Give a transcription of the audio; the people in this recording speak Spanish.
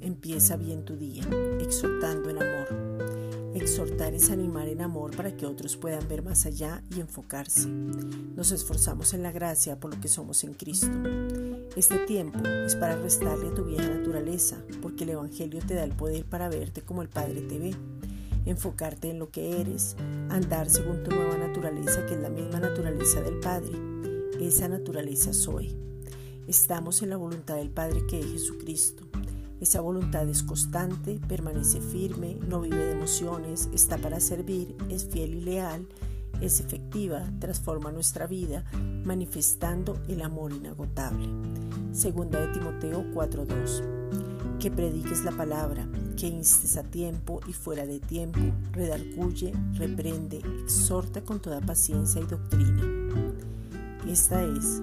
Empieza bien tu día, exhortando en amor. Exhortar es animar en amor para que otros puedan ver más allá y enfocarse. Nos esforzamos en la gracia por lo que somos en Cristo. Este tiempo es para restarle a tu vieja naturaleza, porque el Evangelio te da el poder para verte como el Padre te ve, enfocarte en lo que eres, andar según tu nueva naturaleza, que es la misma naturaleza del Padre. Esa naturaleza soy. Estamos en la voluntad del Padre que es Jesucristo. Esa voluntad es constante, permanece firme, no vive de emociones, está para servir, es fiel y leal, es efectiva, transforma nuestra vida, manifestando el amor inagotable. Segunda de Timoteo 4:2. Que prediques la palabra, que instes a tiempo y fuera de tiempo, redarguye, reprende, exhorta con toda paciencia y doctrina. Esta es